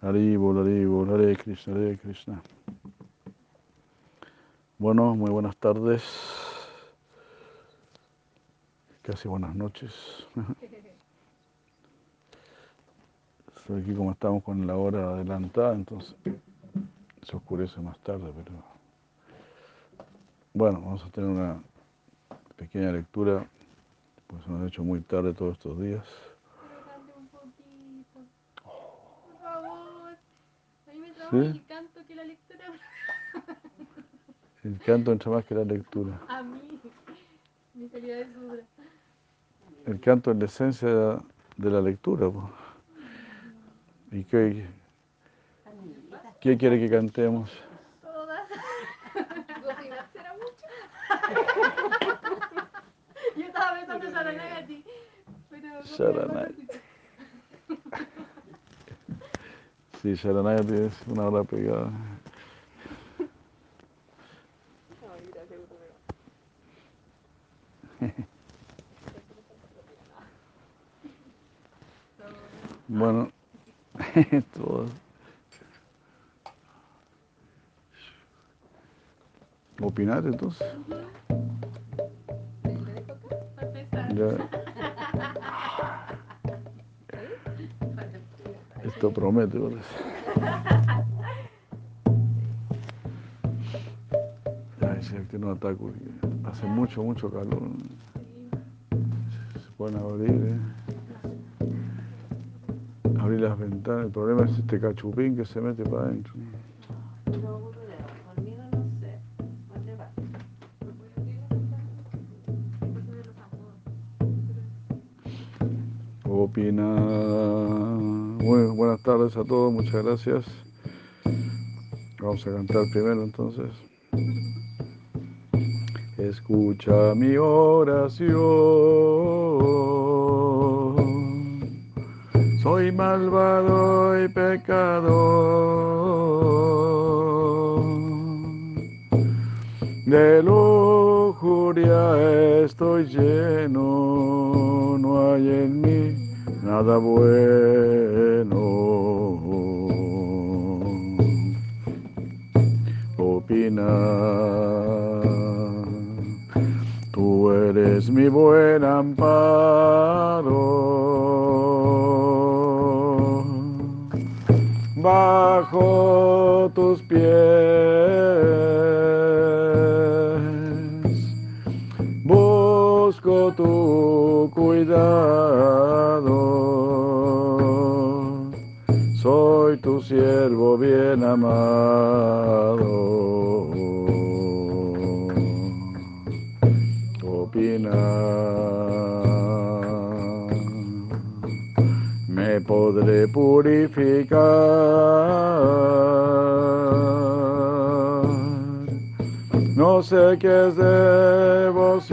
Haribol, Haribol, Hare Krishna, Hare Krishna. Bueno, muy buenas tardes. Casi buenas noches. Aquí como estamos con la hora adelantada, entonces se oscurece más tarde, pero bueno, vamos a tener una pequeña lectura, pues nos ha hecho muy tarde todos estos días. un poquito. Por favor. A mí me trajo ¿Sí? el canto que la lectura. El canto entra más que la lectura. A mí. Mi salida de duda. El canto es la esencia de la lectura. po. ¿Y qué, qué quiere que cantemos? Todas. ¿Cocinar será mucho? Yo estaba pensando en Saranagati. Pero. Sharanagati. Sí, Sharanagati es una hora pegada. Bueno, todo. ¿Opinar entonces? Para empezar. Ya. Esto promete, parece. Ay, sí, que no ataco, porque hace mucho, mucho calor. Se pueden abrir, ¿eh? Abrir las ventanas. El problema es este cachupín que se mete para adentro. Opina. Muy buenas tardes a todos, muchas gracias. Vamos a cantar primero entonces. Escucha mi oración. Soy malvado y pecador. De lujuria estoy lleno, no hay en mí nada bueno. Tú eres mi buen amparo tu siervo bien amado. Opina me podré purificar. No sé qué es devoción.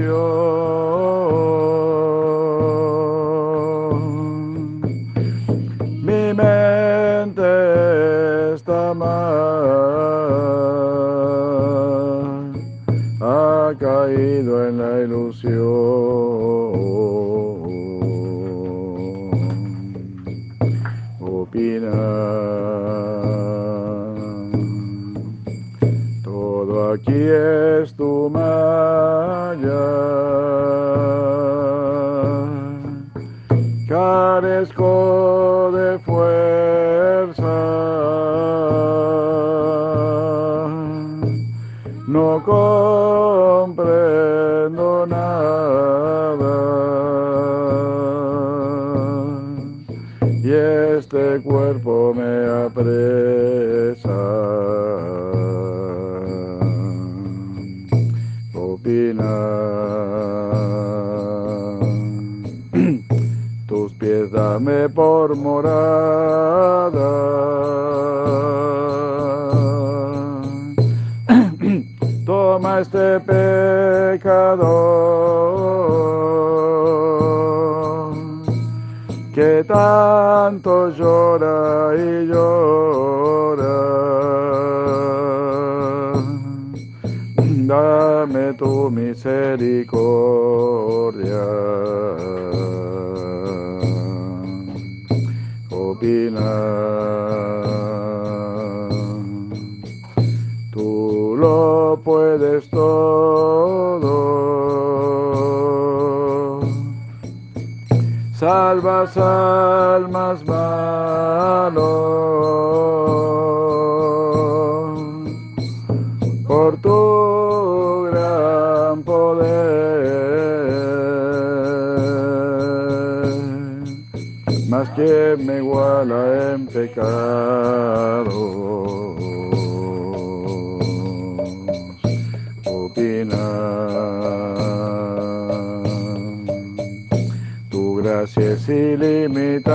Cuerpo me apresa. Opina. Tus pies dame por morada. Toma este pecador que tanto llora tu misericordia. Opina, tú lo puedes todo. Salvas almas malos. En pecado. Tu gracia es ilimitada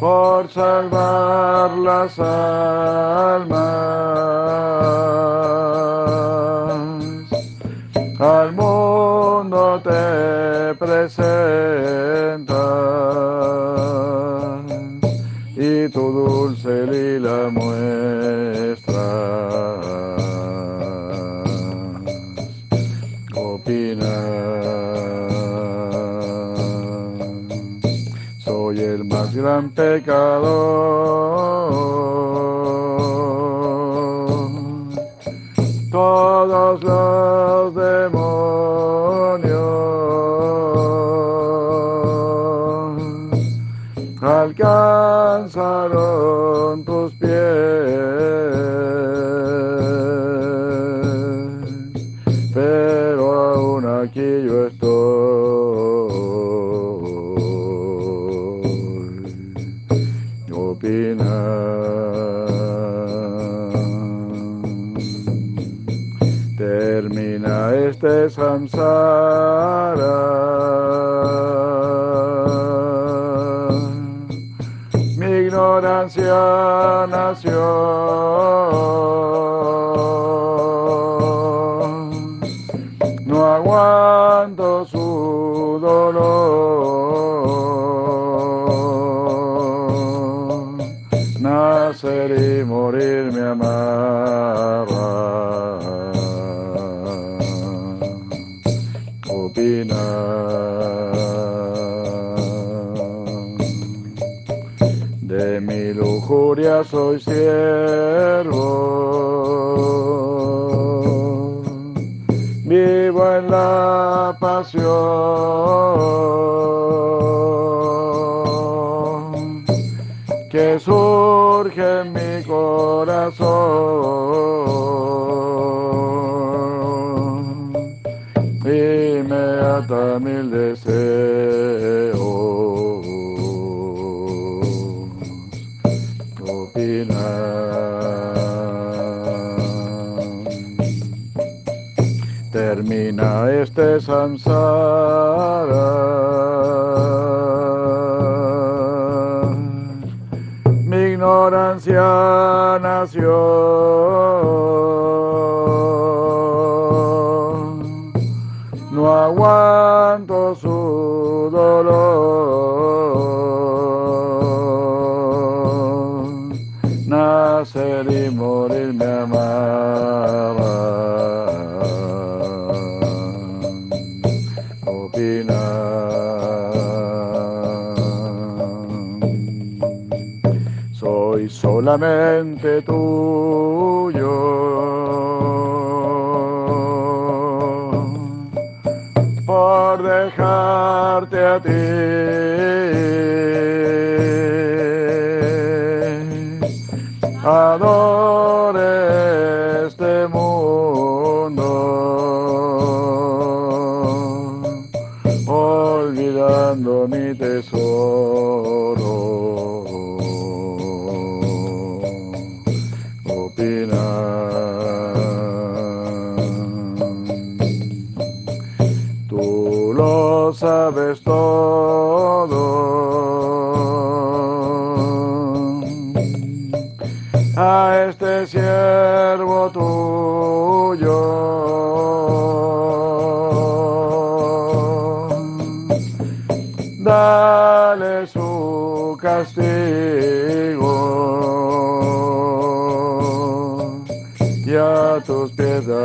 por salvar las almas. Presentas y tu dulce lila muestras. Opinas, soy el más gran pecador. Este De mi lujuria soy siervo, vivo en la pasión que surge en mi corazón mil deseos. Opina. Termina este samsara. Mi ignorancia nació. Tuyo por dejarte a ti.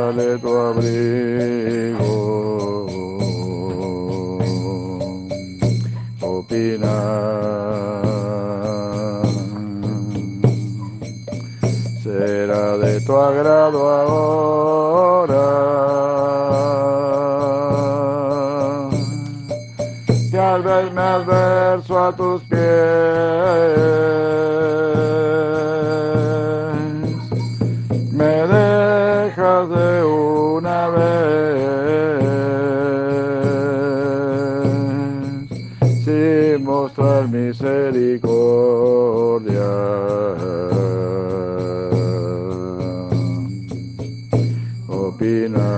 Dale tu abrigo. Opina. Será de tu agrado misericordia. Opina.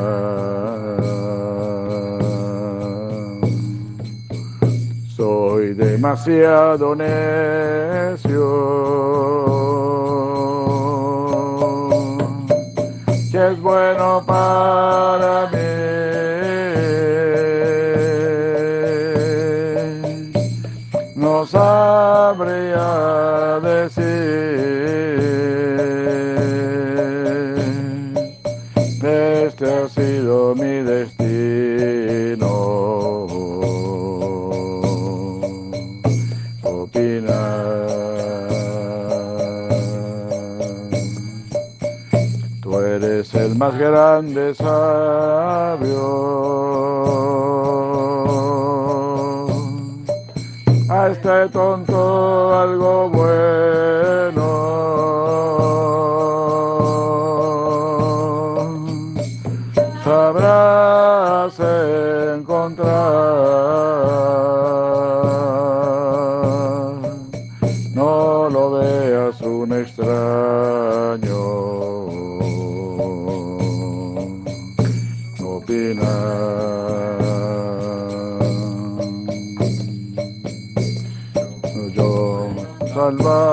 Soy demasiado necio. más grande sabio. A este tonto algo love.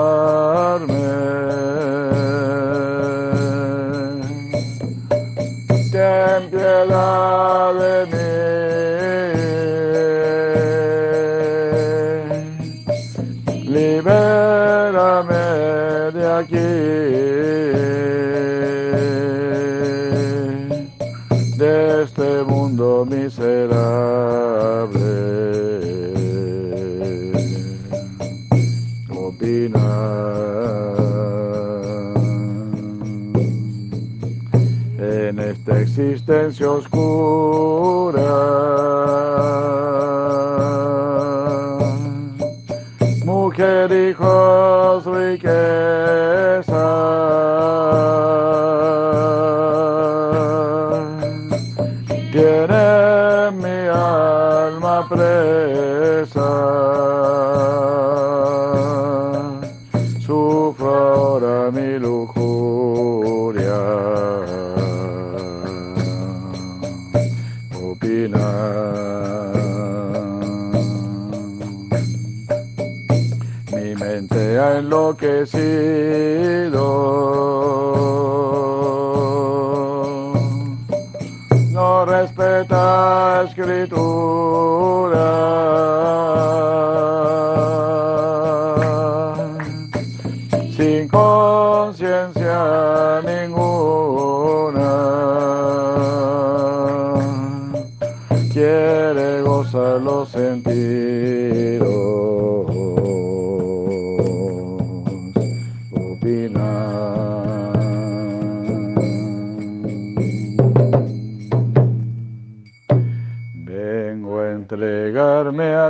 escritura.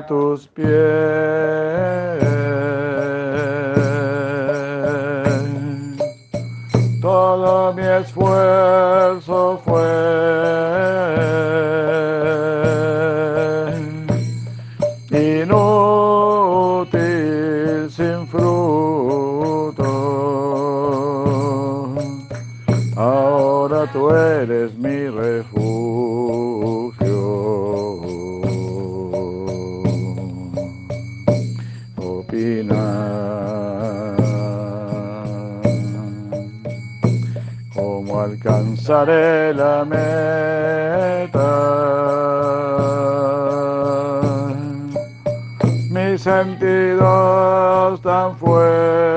tus pies. Todo mi esfuerzo. alcanzaré la meta. Mis sentidos tan fuertes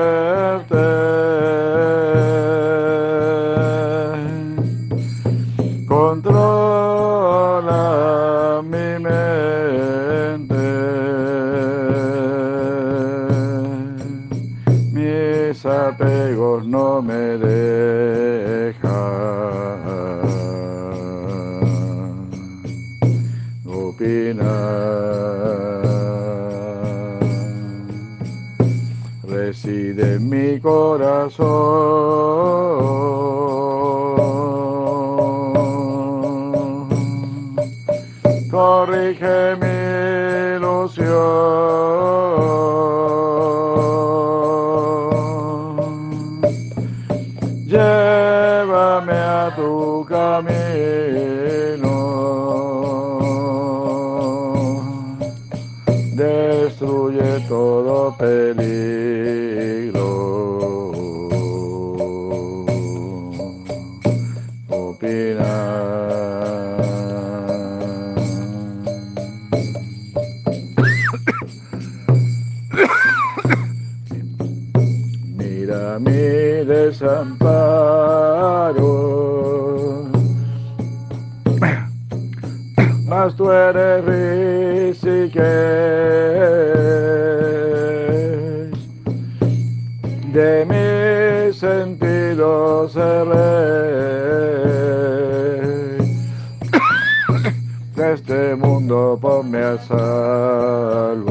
De este mundo ponme a salvo.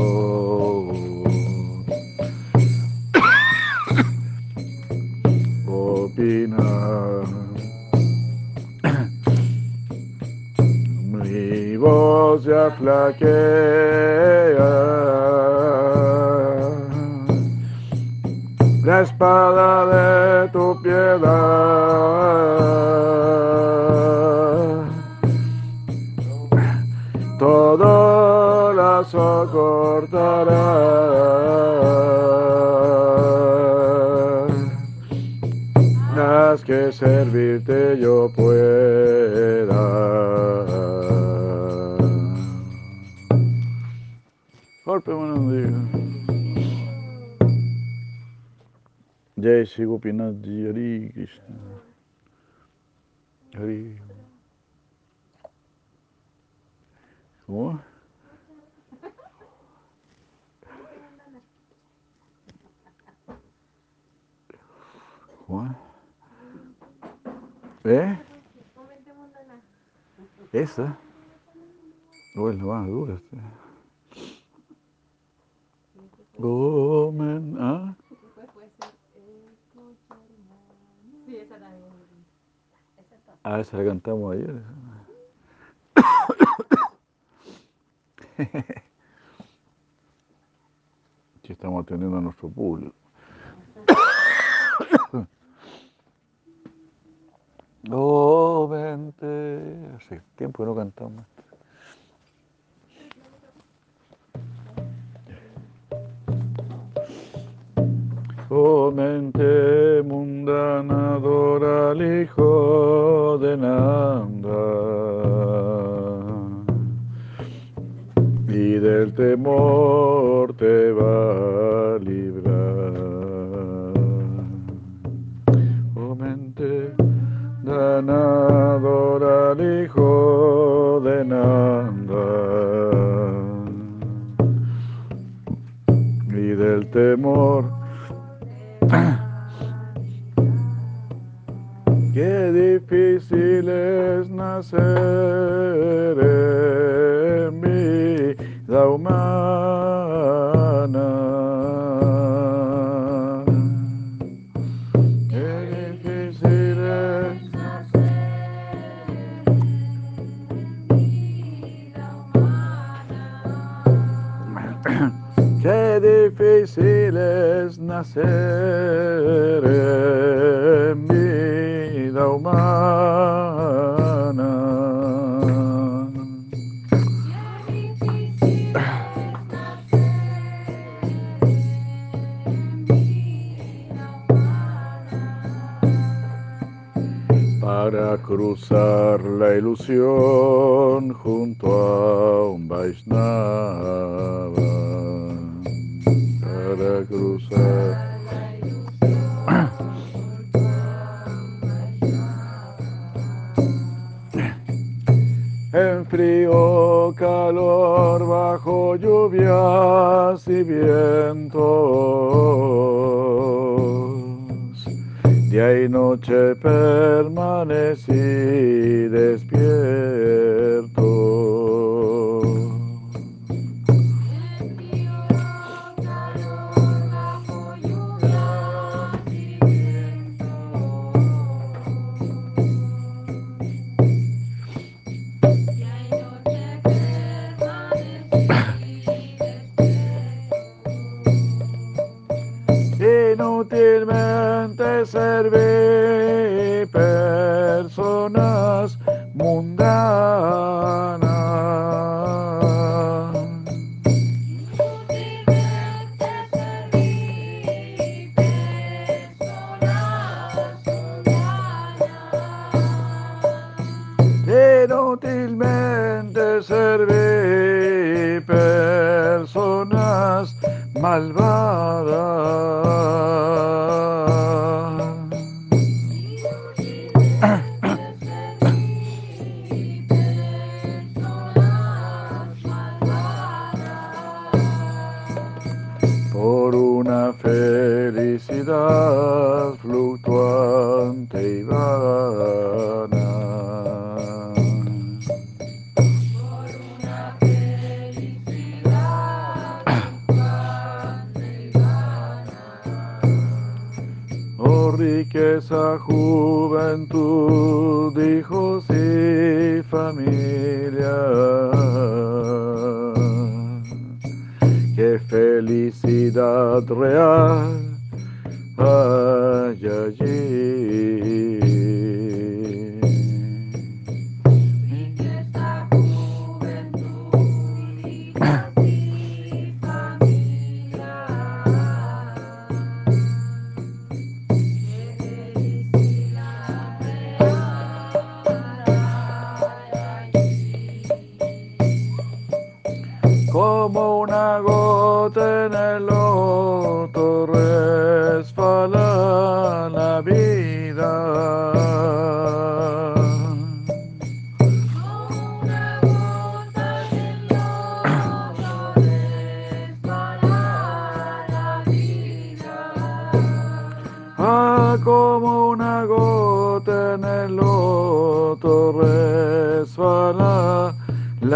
opinar. Mi voz ya flaquea. La espada de tu piedad. Lazo cortará. Haz que servirte yo pueda. Golpe, buenos días. Jai Shri Gopinath Ji, Krishna. Hari. ¿Cómo? ¿Cómo? ¿Eh? Comentemos la Esa. No es la más dura. esta. Gomen, ¿ah? Ah, esa la cantamos ayer. Sí, estamos atendiendo a nuestro público. Oh, vente. Hace tiempo que no cantamos. Oh, mente mundana, adora al Hijo de Nanda. Y del temor te va a mundana, adora al Hijo de Nanda. Y del temor Qué difícil es nacer en vida humana. Nacer en vida humana. Para cruzar la ilusión junto a un Vaishnava. Frío, calor, bajo lluvias y vientos. Día y noche permanecí ed utilmente serví personas malvadas. adrear ah.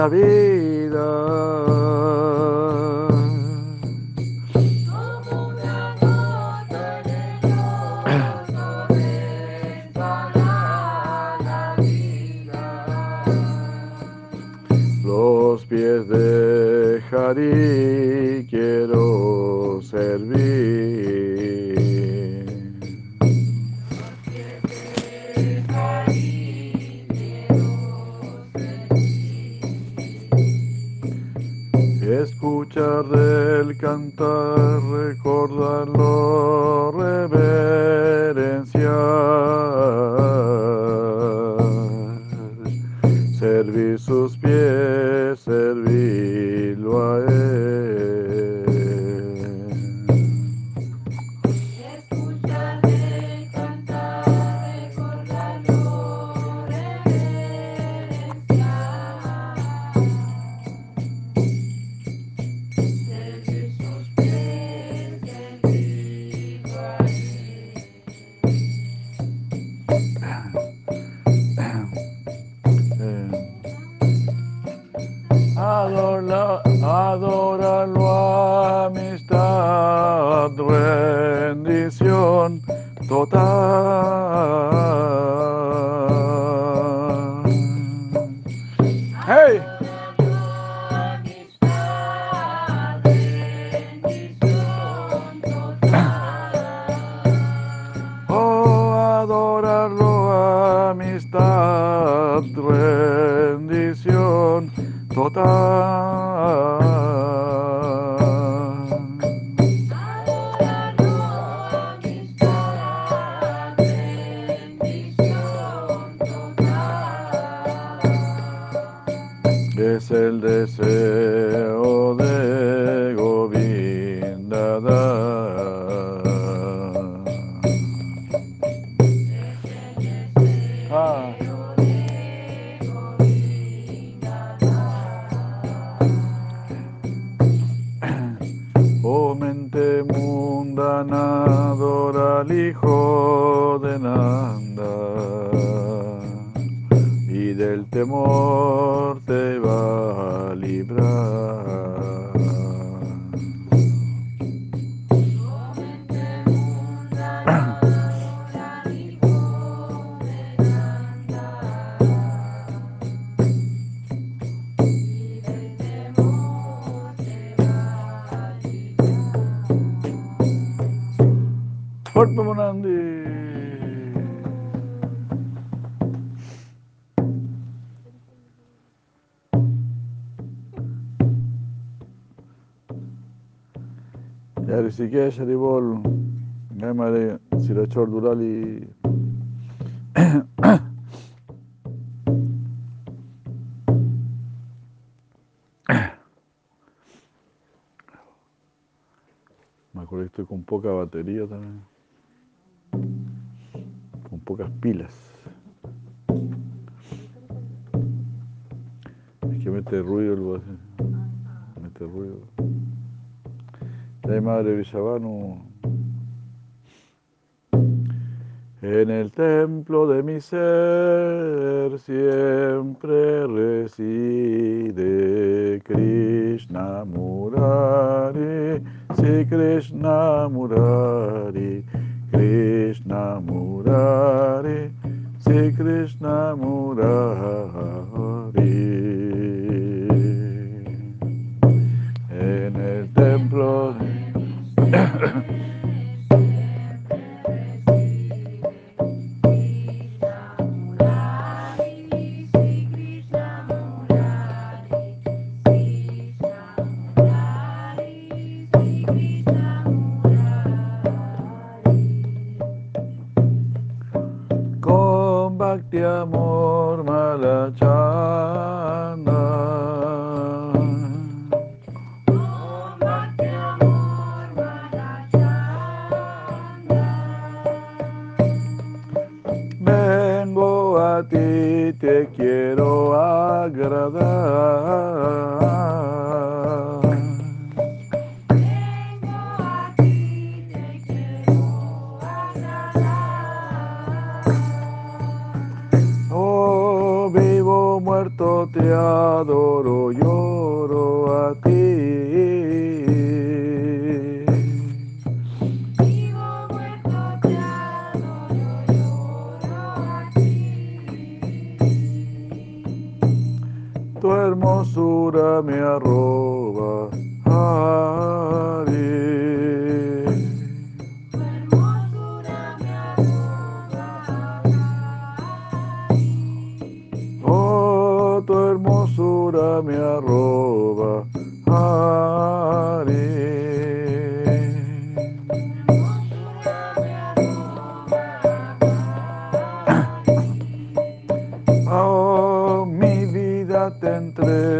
la. adorarlo, adorarlo amistad, rendición total. Portamonandi. Ya Rishikesh, Haribol, Gamare, Sirachor Durali. Me acuerdo que estoy con poca batería también. Pocas pilas. Es que mete ruido el. Mete ruido. Ya madre Villavano. En el templo de mi ser siempre reside Krishna Murari, si Krishna Murari, Krishna Murari, si Krishna Murari. En el templo de... vida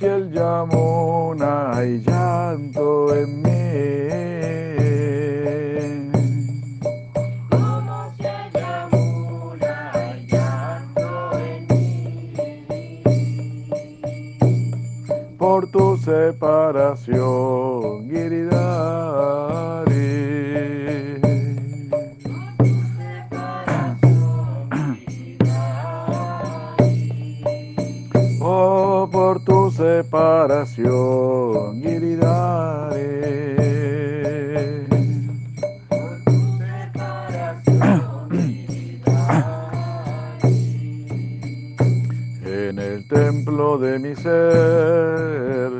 como si el Yamuna hay llanto en mí. Por tu separación, reparación. Giridare. En el templo de mi ser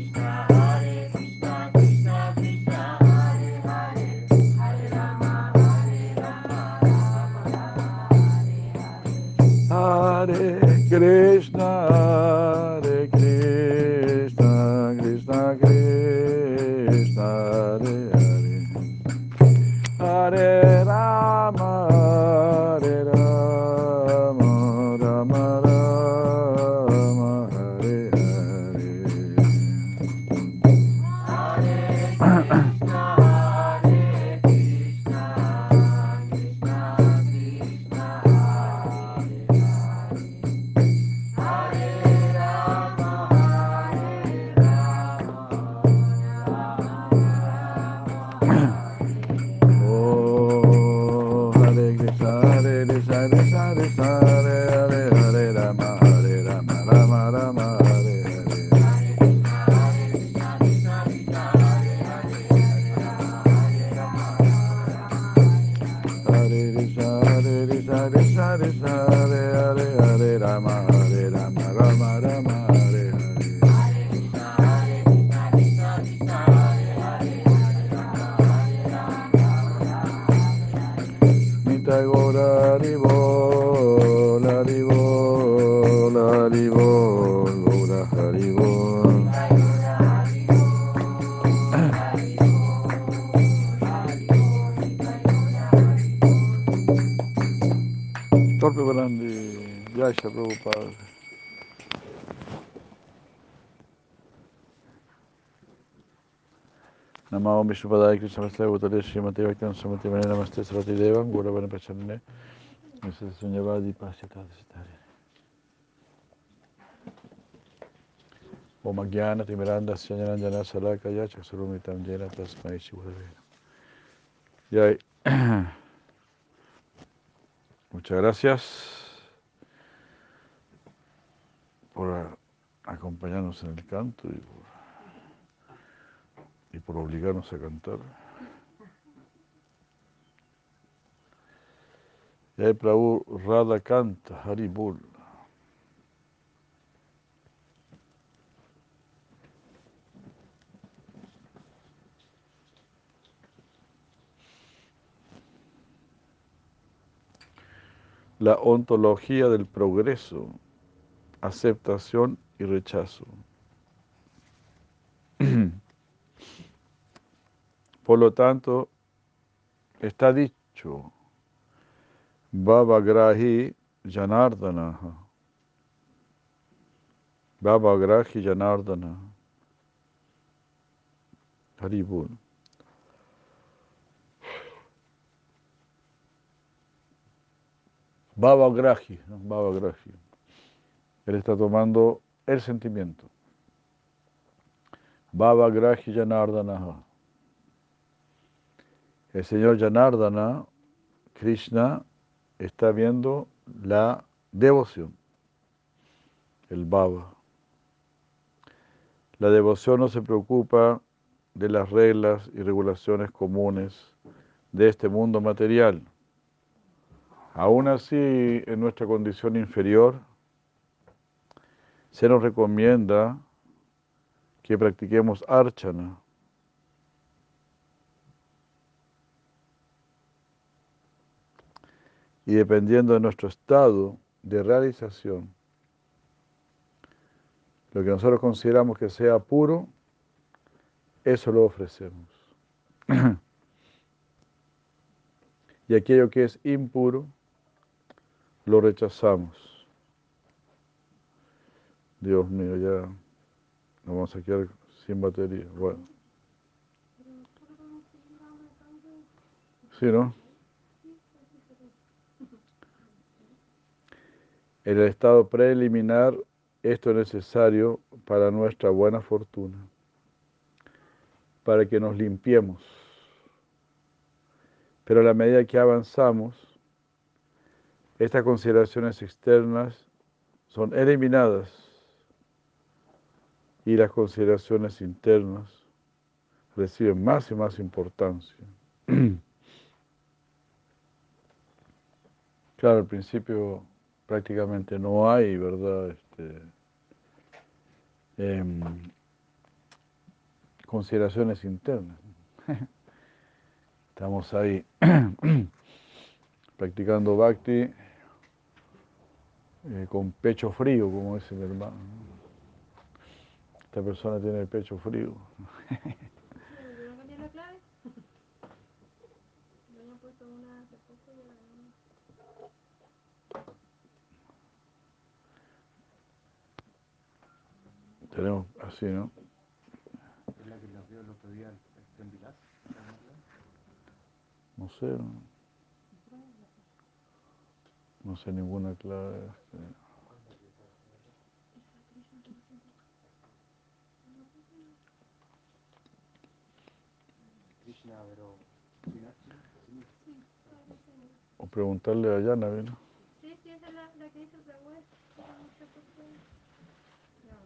Hare Krishna, Vishnupadaya Krishna Prasthaya Bhutale Srimati Bhaktan Samati Mane Namaste Sarati Devam Guravana Pacharne Mrs. Sunyavadi Pasyatadhisitari Om Agyana Timiranda Syanjanandana Salakaya Chaksurumitam Jena Tasmai Shivurave Yay. Muchas gracias por acompañarnos en el canto y por y por obligarnos a cantar. Jai Prabhu Radha canta, Haribul. La ontología del progreso, aceptación y rechazo. Por lo tanto, está dicho, Baba Grahi Janardana. Baba Grahi Janardana. Haribul. Baba Grahi, ¿no? Baba Grahi. Él está tomando el sentimiento. Baba Grahi Janardana. El señor Janardana, Krishna, está viendo la devoción, el Baba. La devoción no se preocupa de las reglas y regulaciones comunes de este mundo material. Aún así, en nuestra condición inferior, se nos recomienda que practiquemos archana. Y dependiendo de nuestro estado de realización, lo que nosotros consideramos que sea puro, eso lo ofrecemos. y aquello que es impuro, lo rechazamos. Dios mío, ya nos vamos a quedar sin batería. Bueno. Sí, ¿no? En el estado preliminar, esto es necesario para nuestra buena fortuna, para que nos limpiemos. Pero a la medida que avanzamos, estas consideraciones externas son eliminadas y las consideraciones internas reciben más y más importancia. Claro, al principio prácticamente no hay, ¿verdad? Este, em, consideraciones internas. Estamos ahí practicando bhakti eh, con pecho frío, como dice mi hermano. Esta persona tiene el pecho frío. ¿No cambié la clave? Yo había puesto una hace poco y ahora no. Tenemos así, ¿no? Es la que nos dio el otro día el Vilas. No sé. No, no sé ninguna clave. este. Krishna, pero. O preguntarle a Yana, ¿no? Sí, sí, esa es la, la que dice otra web. No sé por qué. Ya.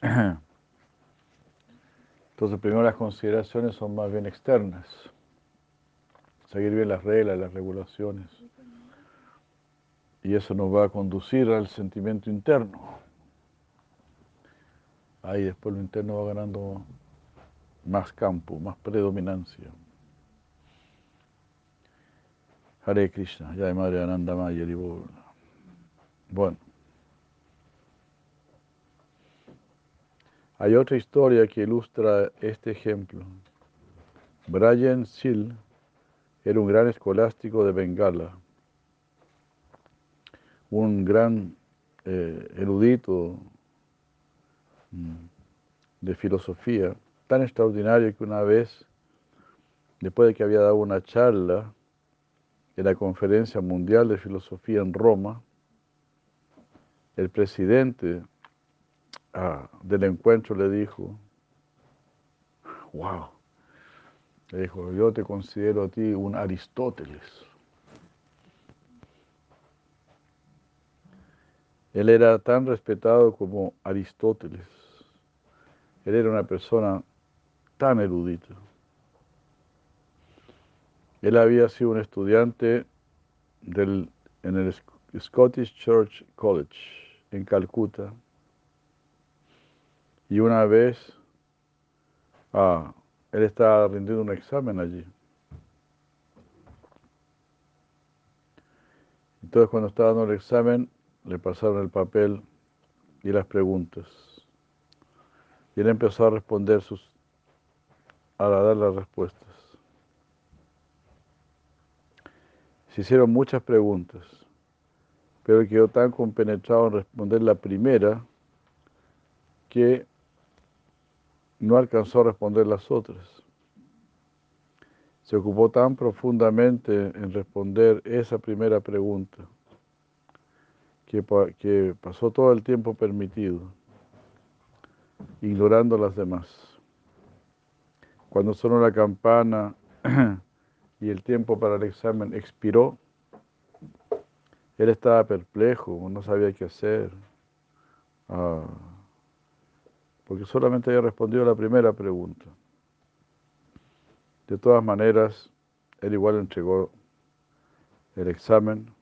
Entonces, primero las consideraciones son más bien externas. Seguir bien las reglas, las regulaciones. Y eso nos va a conducir al sentimiento interno. Ahí después lo interno va ganando más campo, más predominancia. Hare Krishna, ya de Madre Ananda Maya. Bueno. Hay otra historia que ilustra este ejemplo. Brian Seal era un gran escolástico de Bengala, un gran eh, erudito mm, de filosofía, tan extraordinario que una vez, después de que había dado una charla en la Conferencia Mundial de Filosofía en Roma, el presidente ah, del encuentro le dijo, wow. Le dijo, yo te considero a ti un Aristóteles. Él era tan respetado como Aristóteles. Él era una persona tan erudita. Él había sido un estudiante del, en el Scottish Church College en Calcuta. Y una vez ah, él estaba rindiendo un examen allí. Entonces cuando estaba dando el examen, le pasaron el papel y las preguntas. Y él empezó a responder sus, a dar las respuestas. Se hicieron muchas preguntas, pero quedó tan compenetrado en responder la primera que no alcanzó a responder las otras. Se ocupó tan profundamente en responder esa primera pregunta que, pasó todo el tiempo permitido, ignorando las demás. Cuando sonó la campana y el tiempo para el examen expiró, él estaba perplejo, no sabía qué hacer. Ah porque solamente había respondido a la primera pregunta. De todas maneras, él igual entregó el examen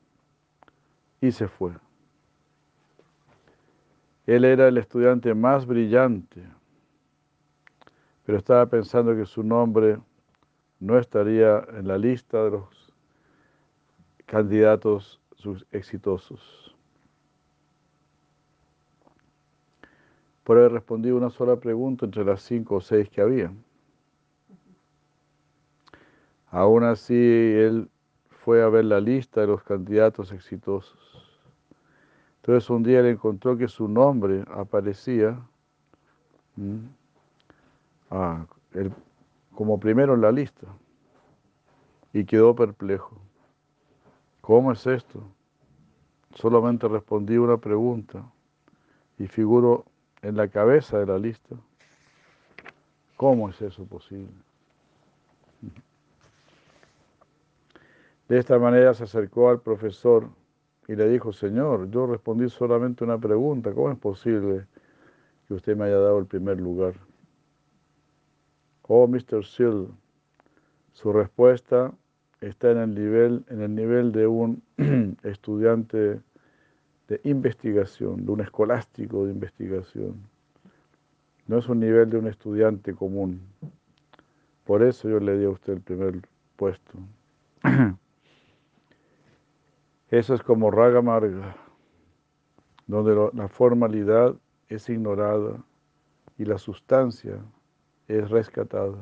y se fue. Él era el estudiante más brillante, pero estaba pensando que su nombre no estaría en la lista de los candidatos exitosos. Por haber respondido una sola pregunta entre las cinco o seis que había. Aún así, él fue a ver la lista de los candidatos exitosos. Entonces un día le encontró que su nombre aparecía ah, como primero en la lista y quedó perplejo. ¿Cómo es esto? Solamente respondí una pregunta y figuro en la cabeza de la lista. ¿Cómo es eso posible? De esta manera se acercó al profesor y le dijo, Señor, yo respondí solamente una pregunta, ¿cómo es posible que usted me haya dado el primer lugar? Oh, Mr. Seal, su respuesta está en el nivel, en el nivel de un estudiante de investigación, de un escolástico de investigación. No es un nivel de un estudiante común. Por eso yo le di a usted el primer puesto. Eso es como raga marga, donde la formalidad es ignorada y la sustancia es rescatada.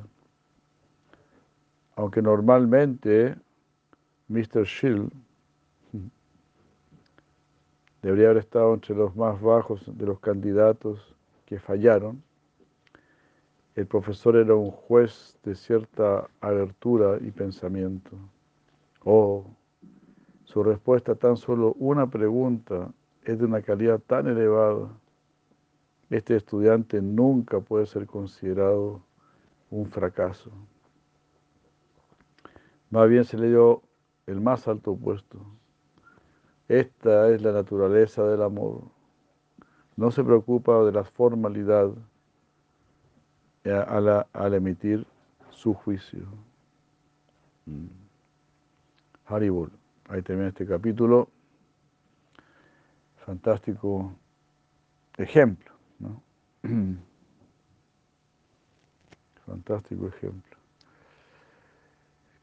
Aunque normalmente Mr. Schill debería haber estado entre los más bajos de los candidatos que fallaron. El profesor era un juez de cierta abertura y pensamiento. Oh, su respuesta a tan solo una pregunta es de una calidad tan elevada. Este estudiante nunca puede ser considerado un fracaso. Más bien se le dio el más alto puesto. Esta es la naturaleza del amor. No se preocupa de la formalidad al, emitir su juicio. Mm. Haribol. Ahí termina este capítulo. Fantástico ejemplo. ¿no? Fantástico ejemplo.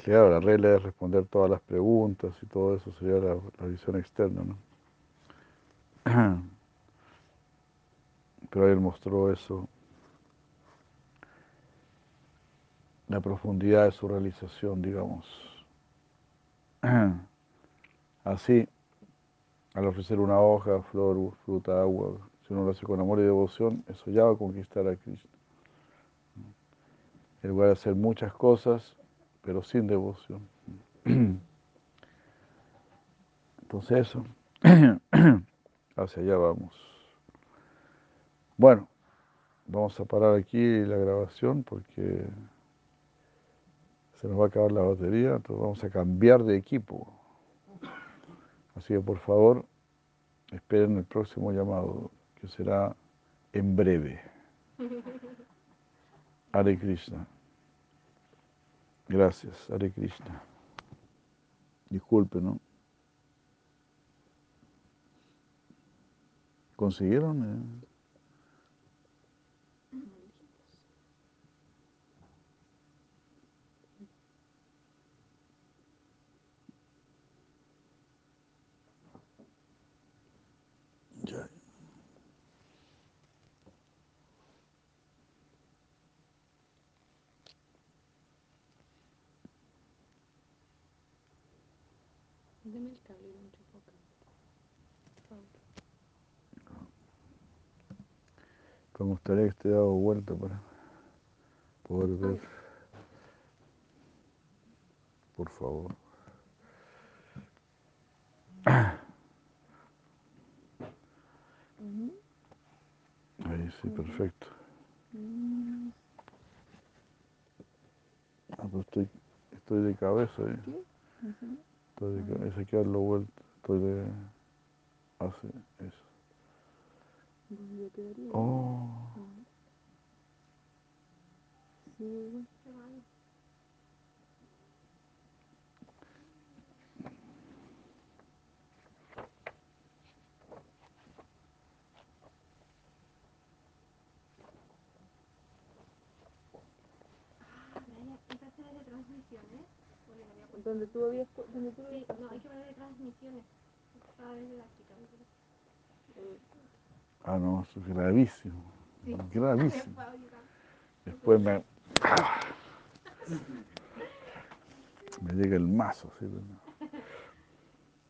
Claro, la regla es responder todas las preguntas y todo eso sería la, visión externa, ¿no? Pero él mostró eso, la profundidad de su realización, digamos. Así, al ofrecer una hoja, flor, fruta, agua, si uno lo hace con amor y devoción, eso ya va a conquistar a Cristo. Él va a hacer muchas cosas pero sin devoción. Entonces eso, hacia allá vamos. Bueno, vamos a parar aquí la grabación porque se nos va a acabar la batería, entonces vamos a cambiar de equipo. Así que por favor, esperen el próximo llamado, que será en breve. Hare Krishna. Gracias, Hare Krishna. Disculpe, ¿no? ¿Consiguieron? eh? Ya. Deme el cable y. Por favor. Pero me gustaría que esté dado vuelta para poder ver. Por favor. Ahí sí, perfecto. Mm, Ah, pues estoy, estoy de cabeza ahí. Estoy de cabeza, hay que vuelta. Estoy de. Hace eso. Pues quedaría. Oh. Sí, bueno. Empezaste de transmisiones. Bueno, me había puesto. Donde tú habías donde tú Sí, no, hay que poner de transmisiones. Ah, no, eso es gravísimo. Sí. Gravísimo. Después me. Me llega el mazo, ¿sí?